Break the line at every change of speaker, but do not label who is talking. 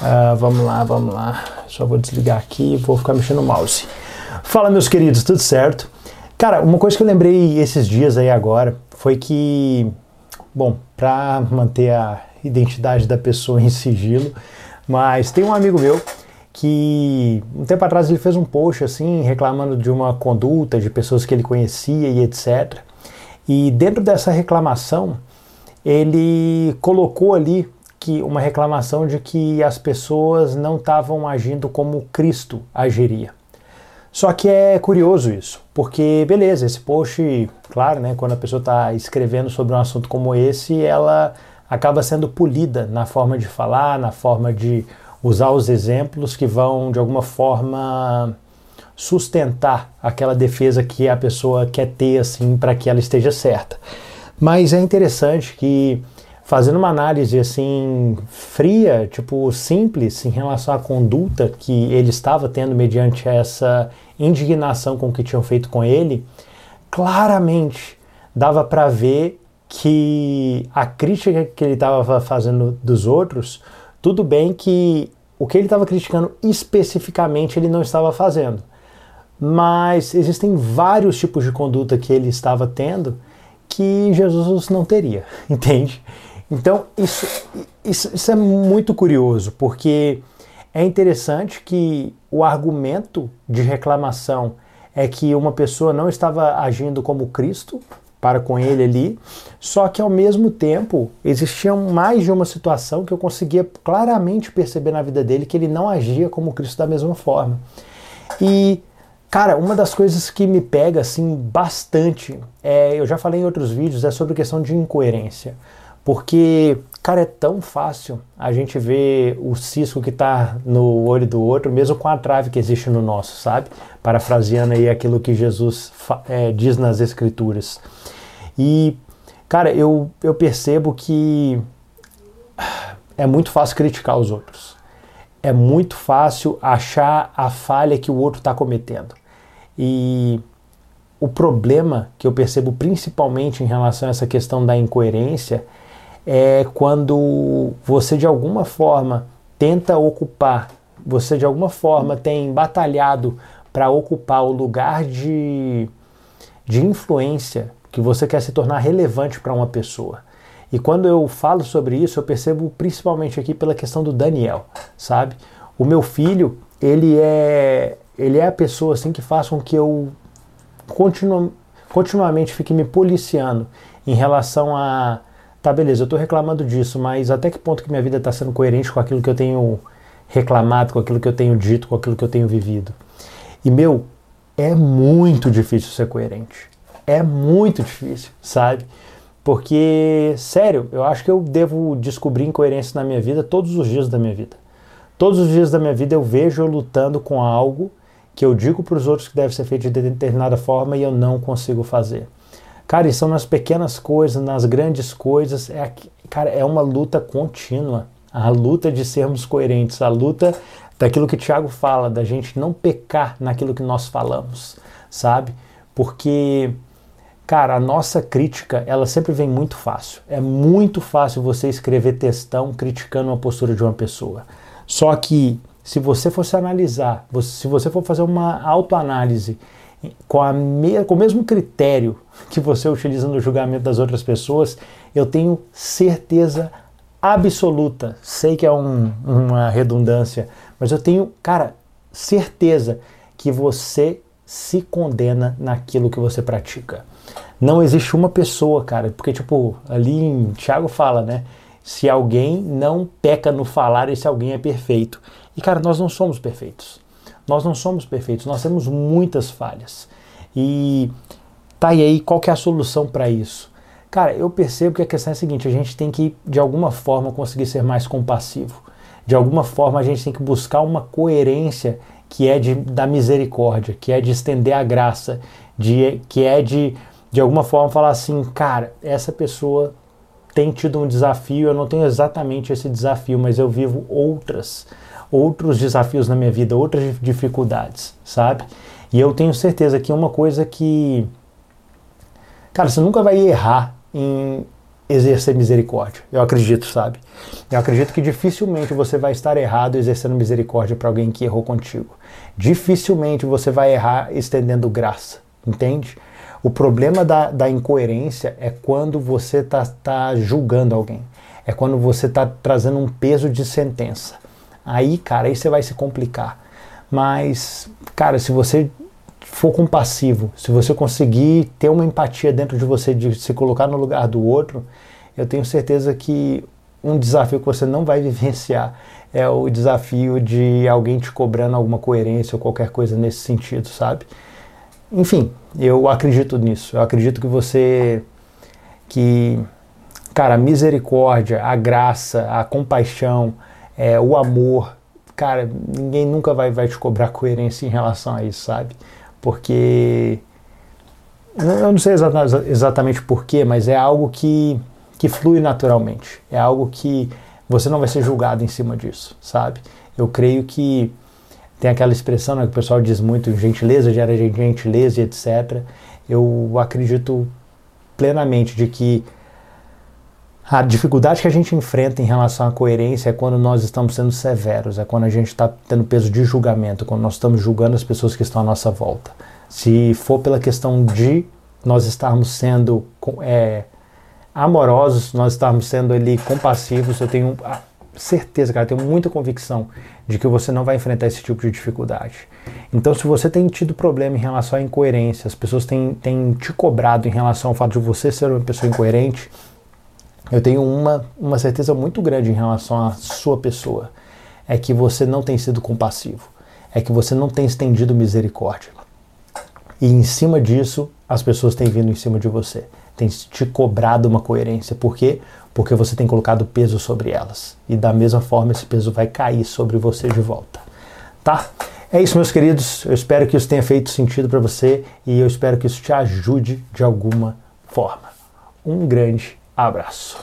Uh, vamos lá, vamos lá. Só vou desligar aqui e vou ficar mexendo no mouse. Fala, meus queridos, tudo certo? Cara, uma coisa que eu lembrei esses dias aí agora foi que, bom, para manter a identidade da pessoa em sigilo, mas tem um amigo meu que um tempo atrás ele fez um post assim reclamando de uma conduta de pessoas que ele conhecia e etc. E dentro dessa reclamação, ele colocou ali que uma reclamação de que as pessoas não estavam agindo como Cristo agiria. Só que é curioso isso, porque beleza, esse post, claro, né, quando a pessoa está escrevendo sobre um assunto como esse, ela acaba sendo polida na forma de falar, na forma de usar os exemplos que vão de alguma forma sustentar aquela defesa que a pessoa quer ter assim para que ela esteja certa. Mas é interessante que fazendo uma análise assim fria, tipo simples em relação à conduta que ele estava tendo mediante essa indignação com o que tinham feito com ele, claramente dava para ver que a crítica que ele estava fazendo dos outros, tudo bem que o que ele estava criticando especificamente ele não estava fazendo. Mas existem vários tipos de conduta que ele estava tendo que Jesus não teria, entende? Então, isso, isso, isso é muito curioso, porque é interessante que o argumento de reclamação é que uma pessoa não estava agindo como Cristo para com ele ali, só que ao mesmo tempo existia mais de uma situação que eu conseguia claramente perceber na vida dele que ele não agia como Cristo da mesma forma. E cara, uma das coisas que me pega assim bastante, é, eu já falei em outros vídeos, é sobre a questão de incoerência. Porque, cara, é tão fácil a gente ver o cisco que está no olho do outro, mesmo com a trave que existe no nosso, sabe? Parafraseando aí aquilo que Jesus é, diz nas Escrituras. E, cara, eu, eu percebo que é muito fácil criticar os outros. É muito fácil achar a falha que o outro está cometendo. E o problema que eu percebo principalmente em relação a essa questão da incoerência é quando você de alguma forma tenta ocupar, você de alguma forma tem batalhado para ocupar o lugar de, de influência que você quer se tornar relevante para uma pessoa. E quando eu falo sobre isso, eu percebo principalmente aqui pela questão do Daniel, sabe? O meu filho, ele é ele é a pessoa assim que faz com que eu continu, continuamente fique me policiando em relação a tá, beleza, eu estou reclamando disso, mas até que ponto que minha vida está sendo coerente com aquilo que eu tenho reclamado, com aquilo que eu tenho dito, com aquilo que eu tenho vivido? E, meu, é muito difícil ser coerente. É muito difícil, sabe? Porque, sério, eu acho que eu devo descobrir incoerência na minha vida todos os dias da minha vida. Todos os dias da minha vida eu vejo eu lutando com algo que eu digo para os outros que deve ser feito de determinada forma e eu não consigo fazer. Cara, e são nas pequenas coisas, nas grandes coisas. É, cara, é uma luta contínua. A luta de sermos coerentes, a luta daquilo que o Tiago fala, da gente não pecar naquilo que nós falamos, sabe? Porque, cara, a nossa crítica, ela sempre vem muito fácil. É muito fácil você escrever textão criticando uma postura de uma pessoa. Só que, se você fosse analisar, se você for fazer uma autoanálise com, a me, com o mesmo critério que você utiliza no julgamento das outras pessoas, eu tenho certeza absoluta, sei que é um, uma redundância, mas eu tenho, cara, certeza que você se condena naquilo que você pratica. Não existe uma pessoa, cara, porque tipo, ali em Tiago fala, né? Se alguém não peca no falar, esse alguém é perfeito. E cara, nós não somos perfeitos. Nós não somos perfeitos, nós temos muitas falhas. E tá e aí, qual que é a solução para isso? Cara, eu percebo que a questão é a seguinte, a gente tem que de alguma forma conseguir ser mais compassivo. De alguma forma a gente tem que buscar uma coerência que é de, da misericórdia, que é de estender a graça, de, que é de de alguma forma falar assim, cara, essa pessoa tem tido um desafio, eu não tenho exatamente esse desafio, mas eu vivo outras outros desafios na minha vida, outras dificuldades, sabe? E eu tenho certeza que uma coisa que. Cara, você nunca vai errar em exercer misericórdia. Eu acredito, sabe? Eu acredito que dificilmente você vai estar errado exercendo misericórdia para alguém que errou contigo. Dificilmente você vai errar estendendo graça, entende? O problema da, da incoerência é quando você está tá julgando alguém. É quando você está trazendo um peso de sentença. Aí, cara, aí você vai se complicar. Mas, cara, se você for compassivo, se você conseguir ter uma empatia dentro de você de se colocar no lugar do outro, eu tenho certeza que um desafio que você não vai vivenciar é o desafio de alguém te cobrando alguma coerência ou qualquer coisa nesse sentido, sabe? Enfim, eu acredito nisso. Eu acredito que você que cara, a misericórdia, a graça, a compaixão, é, o amor, cara, ninguém nunca vai, vai te cobrar coerência em relação a isso, sabe? Porque eu não sei exatamente porquê, mas é algo que que flui naturalmente. É algo que você não vai ser julgado em cima disso, sabe? Eu creio que tem aquela expressão né, que o pessoal diz muito, gentileza gera gentileza e etc. Eu acredito plenamente de que a dificuldade que a gente enfrenta em relação à coerência é quando nós estamos sendo severos, é quando a gente está tendo peso de julgamento, quando nós estamos julgando as pessoas que estão à nossa volta. Se for pela questão de nós estarmos sendo é, amorosos, nós estarmos sendo ali compassivos, eu tenho certeza, cara, tenho muita convicção de que você não vai enfrentar esse tipo de dificuldade. Então, se você tem tido problema em relação à incoerência, as pessoas têm, têm te cobrado em relação ao fato de você ser uma pessoa incoerente, eu tenho uma, uma certeza muito grande em relação à sua pessoa. É que você não tem sido compassivo. É que você não tem estendido misericórdia. E em cima disso, as pessoas têm vindo em cima de você tem te cobrado uma coerência. Por quê? Porque você tem colocado peso sobre elas. E da mesma forma esse peso vai cair sobre você de volta. Tá? É isso, meus queridos. Eu espero que isso tenha feito sentido para você e eu espero que isso te ajude de alguma forma. Um grande Abraço.